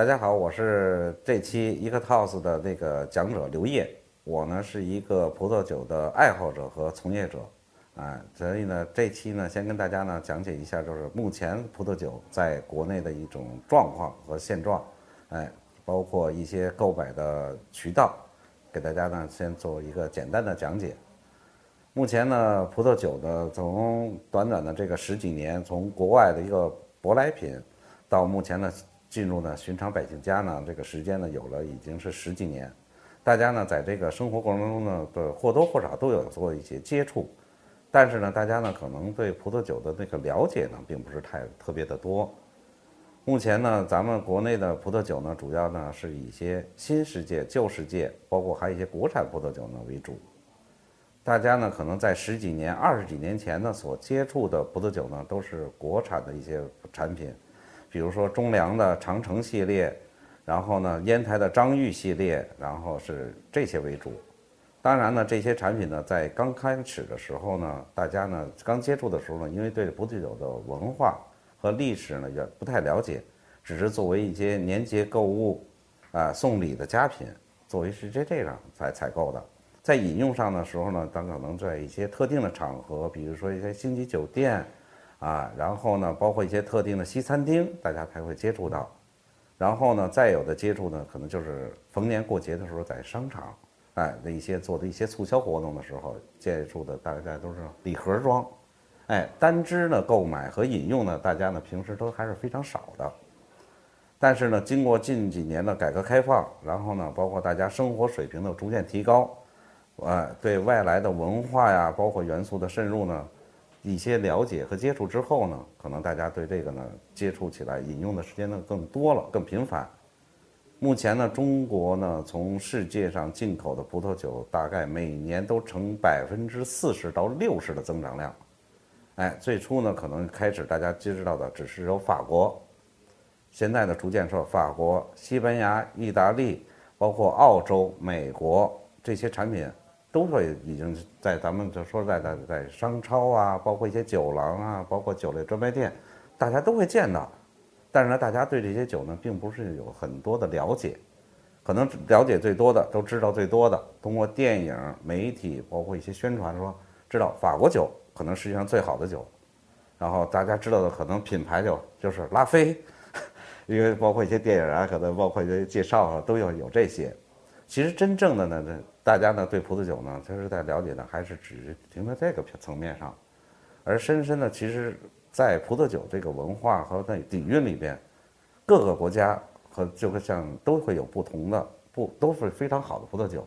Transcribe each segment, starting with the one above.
大家好，我是这期 ecotos 的那个讲者刘烨。我呢是一个葡萄酒的爱好者和从业者，啊，所以呢这期呢先跟大家呢讲解一下，就是目前葡萄酒在国内的一种状况和现状，哎，包括一些购买的渠道，给大家呢先做一个简单的讲解。目前呢，葡萄酒呢从短短的这个十几年，从国外的一个舶来品，到目前呢进入呢寻常百姓家呢，这个时间呢有了已经是十几年。大家呢，在这个生活过程中呢，的或多或少都有做一些接触，但是呢，大家呢可能对葡萄酒的那个了解呢，并不是太特别的多。目前呢，咱们国内的葡萄酒呢，主要呢是以一些新世界、旧世界，包括还有一些国产葡萄酒呢为主。大家呢可能在十几年、二十几年前呢所接触的葡萄酒呢，都是国产的一些产品，比如说中粮的长城系列。然后呢，烟台的张裕系列，然后是这些为主。当然呢，这些产品呢，在刚开始的时候呢，大家呢刚接触的时候呢，因为对葡萄酒的文化和历史呢也不太了解，只是作为一些年节购物啊送礼的佳品，作为是这这样才采购的。在饮用上的时候呢，咱可能在一些特定的场合，比如说一些星级酒店啊，然后呢，包括一些特定的西餐厅，大家才会接触到。然后呢，再有的接触呢，可能就是逢年过节的时候，在商场，哎，的一些做的一些促销活动的时候接触的，大概都是礼盒装，哎，单支呢购买和饮用呢，大家呢平时都还是非常少的。但是呢，经过近几年的改革开放，然后呢，包括大家生活水平的逐渐提高，呃，对外来的文化呀，包括元素的渗入呢。一些了解和接触之后呢，可能大家对这个呢接触起来、引用的时间呢更多了、更频繁。目前呢，中国呢从世界上进口的葡萄酒，大概每年都呈百分之四十到六十的增长量。哎，最初呢可能开始大家知道的只是有法国，现在呢逐渐说法国、西班牙、意大利，包括澳洲、美国这些产品。都会已经在咱们就说在在在商超啊，包括一些酒廊啊，包括酒类专卖店，大家都会见到。但是呢，大家对这些酒呢，并不是有很多的了解，可能了解最多的，都知道最多的，通过电影、媒体，包括一些宣传说，知道法国酒可能世界上最好的酒。然后大家知道的可能品牌酒就是拉菲，因为包括一些电影啊，可能包括一些介绍啊，都要有这些。其实真正的呢，这大家呢对葡萄酒呢，其实在了解呢，还是只停在这个层面上，而深深的，其实，在葡萄酒这个文化和在底蕴里边，各个国家和就会像都会有不同的不都是非常好的葡萄酒，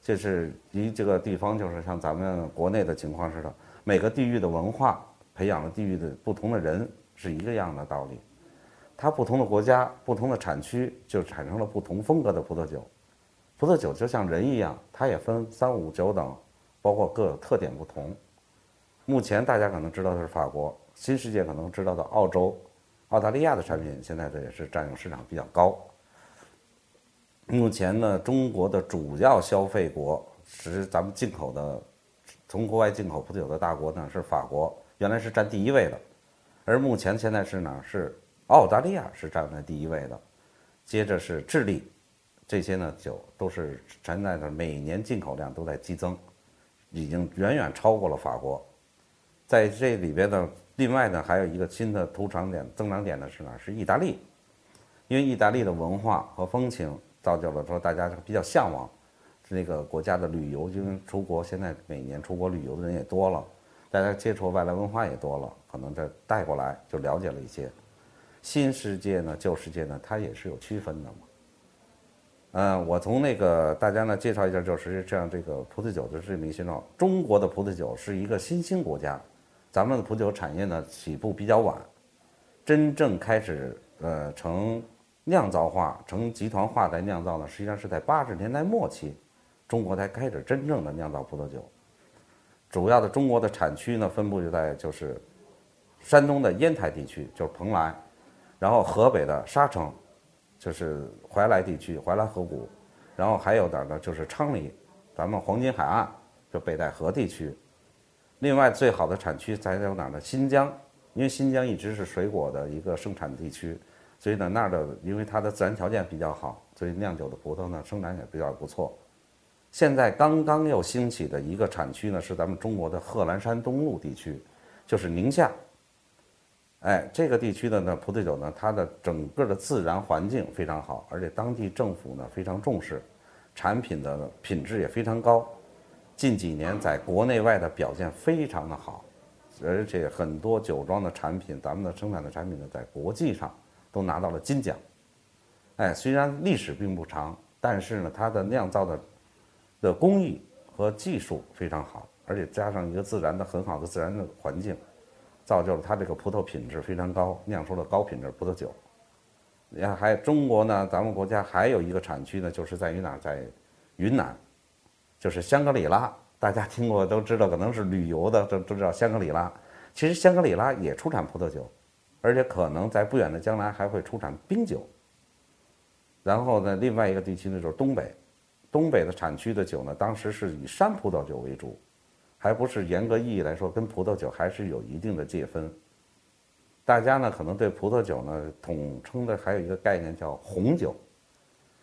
就是一这个地方就是像咱们国内的情况似的，每个地域的文化培养了地域的不同的人是一个样的道理，它不同的国家不同的产区就产生了不同风格的葡萄酒。葡萄酒就像人一样，它也分三五九等，包括各有特点不同。目前大家可能知道的是法国，新世界可能知道的澳洲、澳大利亚的产品，现在这也是占有市场比较高。目前呢，中国的主要消费国是咱们进口的，从国外进口葡萄酒的大国呢是法国，原来是占第一位的，而目前现在是哪是澳大利亚是站在第一位的，接着是智利。这些呢酒都是现在的每年进口量都在激增，已经远远超过了法国。在这里边呢，另外呢还有一个新的图长点增长点呢是哪？是意大利，因为意大利的文化和风情造就了说大家比较向往那个国家的旅游，因为出国现在每年出国旅游的人也多了，大家接触外来文化也多了，可能这带过来就了解了一些。新世界呢，旧世界呢，它也是有区分的嘛。嗯，我从那个大家呢介绍一下，就是这样这个葡萄酒的这么一个现状。中国的葡萄酒是一个新兴国家，咱们的葡萄酒产业呢起步比较晚，真正开始呃成酿造化、成集团化来酿造呢，实际上是在八十年代末期，中国才开始真正的酿造葡萄酒。主要的中国的产区呢分布就在就是山东的烟台地区，就是蓬莱，然后河北的沙城。就是怀来地区，怀来河谷，然后还有点呢，就是昌黎，咱们黄金海岸，就北戴河地区。另外，最好的产区在有哪呢？新疆，因为新疆一直是水果的一个生产地区，所以呢那儿的因为它的自然条件比较好，所以酿酒的葡萄呢生产也比较不错。现在刚刚又兴起的一个产区呢是咱们中国的贺兰山东麓地区，就是宁夏。哎，这个地区的呢葡萄酒呢，它的整个的自然环境非常好，而且当地政府呢非常重视，产品的品质也非常高。近几年在国内外的表现非常的好，而且很多酒庄的产品，咱们的生产的产品呢，在国际上都拿到了金奖。哎，虽然历史并不长，但是呢，它的酿造的的工艺和技术非常好，而且加上一个自然的很好的自然的环境。造就了它这个葡萄品质非常高，酿出了高品质葡萄酒。你看，还中国呢，咱们国家还有一个产区呢，就是在于哪？在云南，就是香格里拉。大家听过都知道，可能是旅游的都都知道香格里拉。其实香格里拉也出产葡萄酒，而且可能在不远的将来还会出产冰酒。然后呢，另外一个地区呢就是东北，东北的产区的酒呢，当时是以山葡萄酒为主。还不是严格意义来说，跟葡萄酒还是有一定的界分。大家呢可能对葡萄酒呢统称的还有一个概念叫红酒，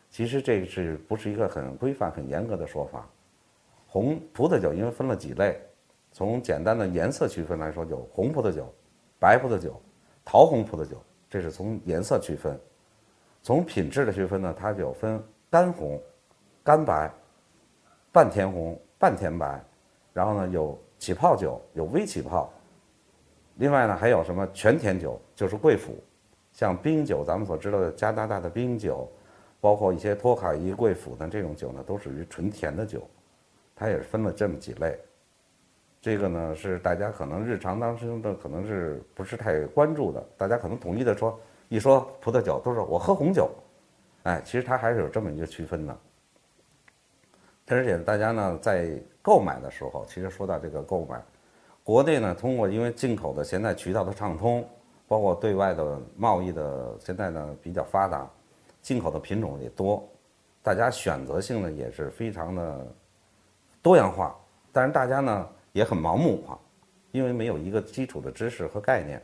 其实这是不是一个很规范、很严格的说法？红葡萄酒因为分了几类，从简单的颜色区分来说，有红葡萄酒、白葡萄酒、桃红葡萄酒，这是从颜色区分。从品质的区分呢，它就分干红、干白、半甜红、半甜白。然后呢，有起泡酒，有微起泡。另外呢，还有什么全甜酒，就是贵腐，像冰酒，咱们所知道的加拿大的冰酒，包括一些托卡伊贵腐的这种酒呢，都属于纯甜的酒。它也是分了这么几类。这个呢，是大家可能日常当中的可能是不是太关注的。大家可能统一的说，一说葡萄酒，都是我喝红酒。哎，其实它还是有这么一个区分的。而且大家呢，在购买的时候，其实说到这个购买，国内呢通过因为进口的现在渠道的畅通，包括对外的贸易的现在呢比较发达，进口的品种也多，大家选择性呢也是非常的多样化。但是大家呢也很盲目化，因为没有一个基础的知识和概念。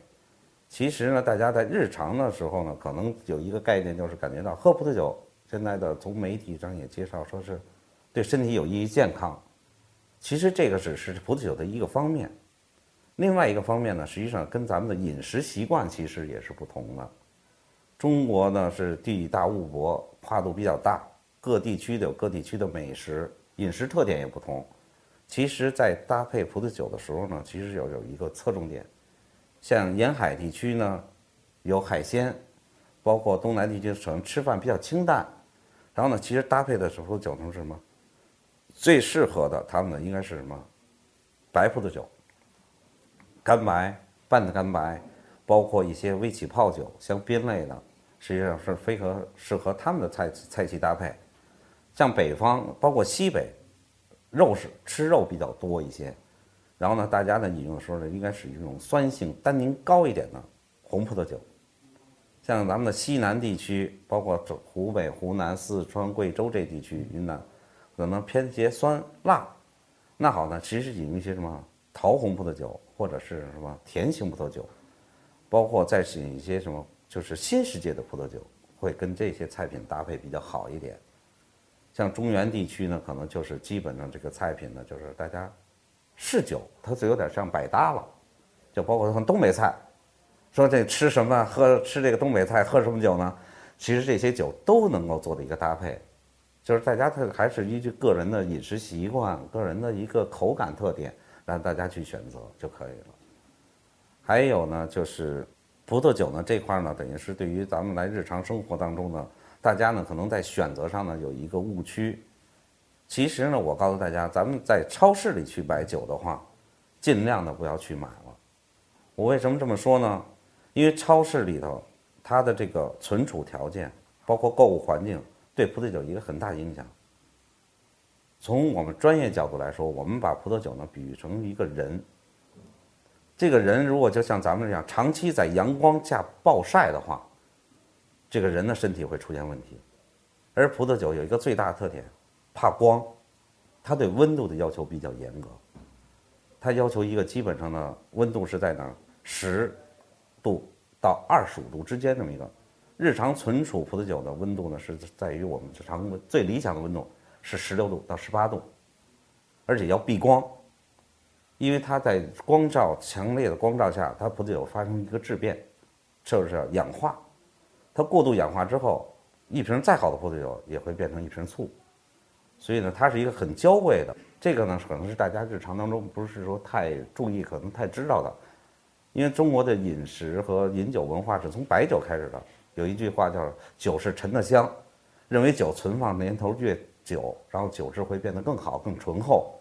其实呢，大家在日常的时候呢，可能有一个概念，就是感觉到喝葡萄酒，现在的从媒体上也介绍说是。对身体有益于健康，其实这个只是葡萄酒的一个方面，另外一个方面呢，实际上跟咱们的饮食习惯其实也是不同的。中国呢是地大物博，跨度比较大，各地区的有各地区的美食，饮食特点也不同。其实，在搭配葡萄酒的时候呢，其实有有一个侧重点，像沿海地区呢，有海鲜，包括东南地区可能吃饭比较清淡，然后呢，其实搭配的时候酒能是什么？最适合的，他们呢应该是什么？白葡萄酒、干白、半的干白，包括一些微起泡酒、香槟类的，实际上是非常适合他们的菜菜系搭配。像北方，包括西北，肉是吃肉比较多一些，然后呢，大家呢饮用的时候呢，应该是一种酸性、单宁高一点的红葡萄酒。像咱们的西南地区，包括湖北、湖南、四川、贵州这地区、云南。可能偏些酸辣，那好呢，其实饮一些什么桃红葡萄酒，或者是什么甜型葡萄酒，包括再饮一些什么就是新世界的葡萄酒，会跟这些菜品搭配比较好一点。像中原地区呢，可能就是基本上这个菜品呢，就是大家试酒，它就有点像百搭了，就包括像东北菜，说这吃什么喝吃这个东北菜喝什么酒呢？其实这些酒都能够做的一个搭配。就是大家他还是依据个人的饮食习惯、个人的一个口感特点，让大家去选择就可以了。还有呢，就是葡萄酒呢这块呢，等于是对于咱们来日常生活当中呢，大家呢可能在选择上呢有一个误区。其实呢，我告诉大家，咱们在超市里去买酒的话，尽量的不要去买了。我为什么这么说呢？因为超市里头它的这个存储条件，包括购物环境。对葡萄酒一个很大影响。从我们专业角度来说，我们把葡萄酒呢比喻成一个人。这个人如果就像咱们这样长期在阳光下暴晒的话，这个人的身体会出现问题。而葡萄酒有一个最大的特点，怕光，它对温度的要求比较严格。它要求一个基本上呢温度是在哪十度到二十五度之间这么一个。日常存储葡萄酒的温度呢，是在于我们日常最理想的温度是十六度到十八度，而且要避光，因为它在光照强烈的光照下，它葡萄酒发生一个质变，就是氧化。它过度氧化之后，一瓶再好的葡萄酒也会变成一瓶醋。所以呢，它是一个很娇贵的。这个呢，可能是大家日常当中不是说太注意，可能太知道的。因为中国的饮食和饮酒文化是从白酒开始的。有一句话叫“酒是陈的香”，认为酒存放年头越久，然后酒质会变得更好、更醇厚。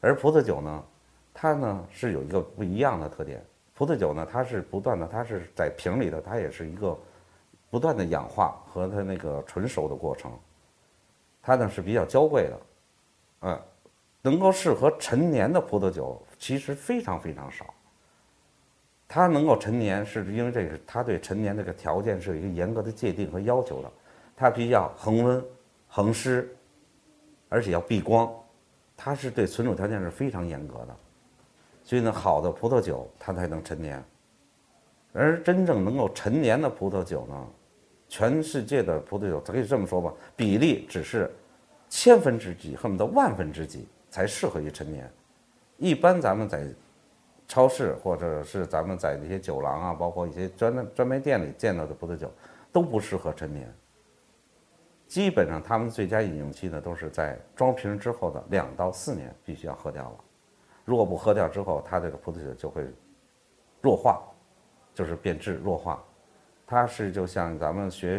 而葡萄酒呢，它呢是有一个不一样的特点。葡萄酒呢，它是不断的，它是在瓶里的，它也是一个不断的氧化和它那个纯熟的过程。它呢是比较娇贵的，嗯，能够适合陈年的葡萄酒其实非常非常少。它能够陈年，是因为这个，它对陈年这个条件是有一个严格的界定和要求的，它必须要恒温、恒湿，而且要避光，它是对存储条件是非常严格的，所以呢，好的葡萄酒它才能陈年，而真正能够陈年的葡萄酒呢，全世界的葡萄酒，可以这么说吧，比例只是千分之几，恨不得万分之几才适合于陈年，一般咱们在。超市或者是咱们在那些酒廊啊，包括一些专专卖店里见到的葡萄酒，都不适合陈年。基本上，他们最佳饮用期呢，都是在装瓶之后的两到四年，必须要喝掉了。如果不喝掉之后，它这个葡萄酒就会弱化，就是变质弱化。它是就像咱们学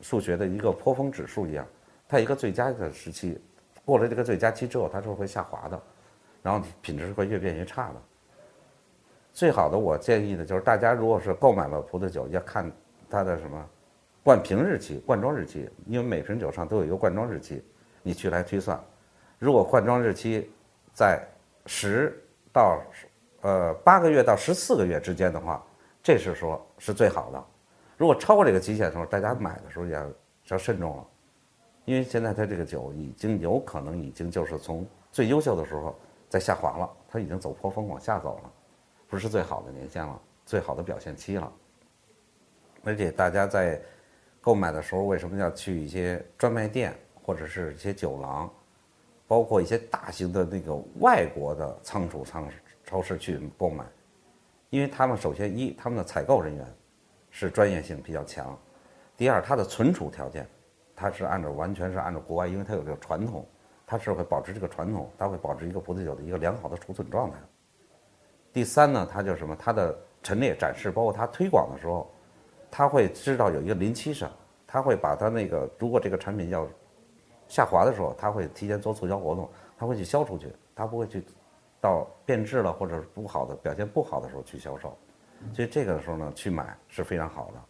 数学的一个坡峰指数一样，它一个最佳的时期过了这个最佳期之后，它是会下滑的，然后品质是会越变越差的。最好的，我建议的就是大家如果是购买了葡萄酒，要看它的什么灌瓶日期、灌装日期，因为每瓶酒上都有一个灌装日期，你去来推算。如果灌装日期在十到呃八个月到十四个月之间的。话，这是说是最好的。如果超过这个期限的时候，大家买的。时候也要要慎重了，因为现在它这个酒已经有可能已经就是从最优秀的时候在下滑了，它已经走坡峰往下走了。不是最好的年限了，最好的表现期了。而且大家在购买的时候，为什么要去一些专卖店或者是一些酒廊，包括一些大型的那个外国的仓储仓超市去购买？因为他们首先一，他们的采购人员是专业性比较强；第二，它的存储条件，它是按照完全是按照国外，因为它有这个传统，它是会保持这个传统，它会保持一个葡萄酒的一个良好的储存状态。第三呢，它就什么？它的陈列展示，包括它推广的时候，他会知道有一个临期上，他会把它那个，如果这个产品要下滑的时候，他会提前做促销活动，他会去销出去，他不会去到变质了或者是不好的表现不好的时候去销售。所以这个时候呢，去买是非常好的。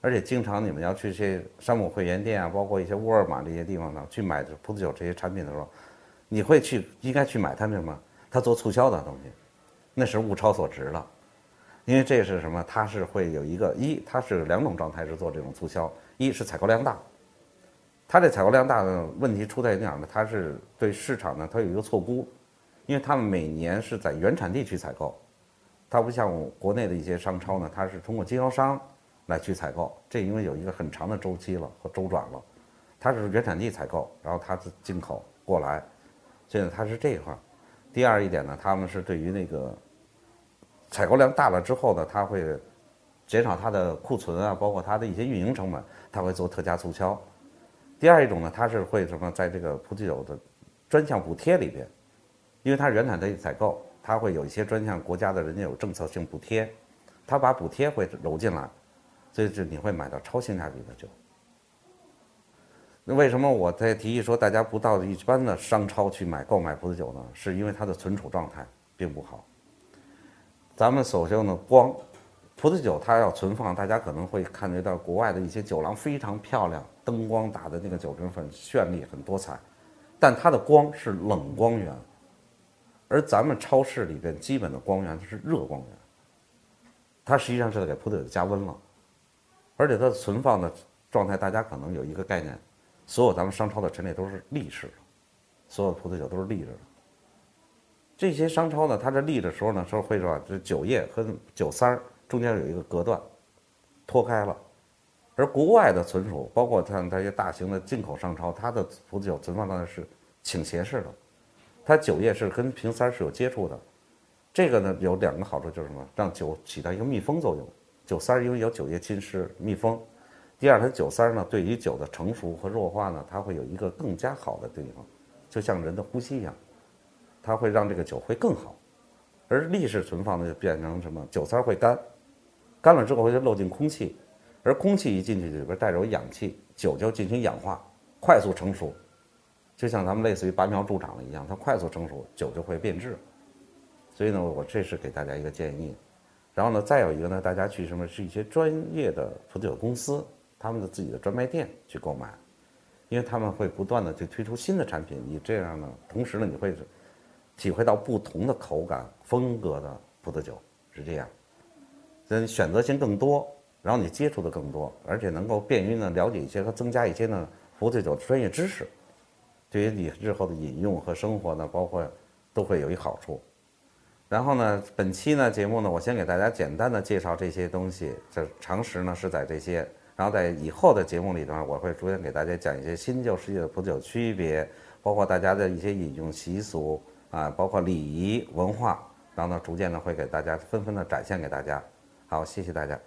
而且经常你们要去一些山姆会员店啊，包括一些沃尔玛这些地方呢，去买葡萄酒这些产品的时候，你会去应该去买它什么？它做促销的东西。那是物超所值了，因为这是什么？它是会有一个一，它是两种状态是做这种促销，一是采购量大，它这采购量大的问题出在哪儿呢？它是对市场呢，它有一个错估，因为他们每年是在原产地去采购，它不像国内的一些商超呢，它是通过经销商来去采购，这因为有一个很长的周期了和周转了，它是原产地采购，然后它是进口过来，所以呢它是这一块。第二一点呢，他们是对于那个。采购量大了之后呢，它会减少它的库存啊，包括它的一些运营成本，它会做特价促销。第二一种呢，它是会什么，在这个葡萄酒的专项补贴里边，因为它原产地采购，它会有一些专项国家的人家有政策性补贴，它把补贴会揉进来，所以就你会买到超性价比的酒。那为什么我在提议说大家不到一般的商超去买购买葡萄酒呢？是因为它的存储状态并不好。咱们首先呢，光葡萄酒它要存放，大家可能会看得到国外的一些酒廊非常漂亮，灯光打的那个酒瓶很绚丽、很多彩，但它的光是冷光源，而咱们超市里边基本的光源是热光源，它实际上是在给葡萄酒加温了，而且它的存放的状态，大家可能有一个概念，所有咱们商超的陈列都是立式的，所有葡萄酒都是立着的。这些商超呢，它这立的时候呢，说会说这酒液和酒塞儿中间有一个隔断，脱开了，而国外的存储，包括像这些大型的进口商超，它的葡萄酒存放呢是倾斜式的，它酒液是跟瓶塞是有接触的。这个呢有两个好处，就是什么？让酒起到一个密封作用。酒塞因为有酒液浸湿密封。第二，它酒塞呢对于酒的成熟和弱化呢，它会有一个更加好的地方，就像人的呼吸一样，它会让这个酒会更好。而立式存放呢就变成什么？酒塞会干，干了之后会漏进空气。而空气一进去，里边带着有氧气，酒就进行氧化，快速成熟，就像咱们类似于拔苗助长了一样，它快速成熟，酒就会变质。所以呢，我这是给大家一个建议。然后呢，再有一个呢，大家去什么是一些专业的葡萄酒公司，他们的自己的专卖店去购买，因为他们会不断的去推出新的产品。你这样呢，同时呢，你会体会到不同的口感风格的葡萄酒，是这样，所以选择性更多。然后你接触的更多，而且能够便于呢了解一些和增加一些呢葡萄酒专业知识，对于你日后的饮用和生活呢，包括都会有一好处。然后呢，本期呢节目呢，我先给大家简单的介绍这些东西，这常识呢是在这些。然后在以后的节目里头，我会逐渐给大家讲一些新旧世界的葡萄酒区别，包括大家的一些饮用习俗啊，包括礼仪文化。然后呢，逐渐的会给大家纷纷的展现给大家。好，谢谢大家。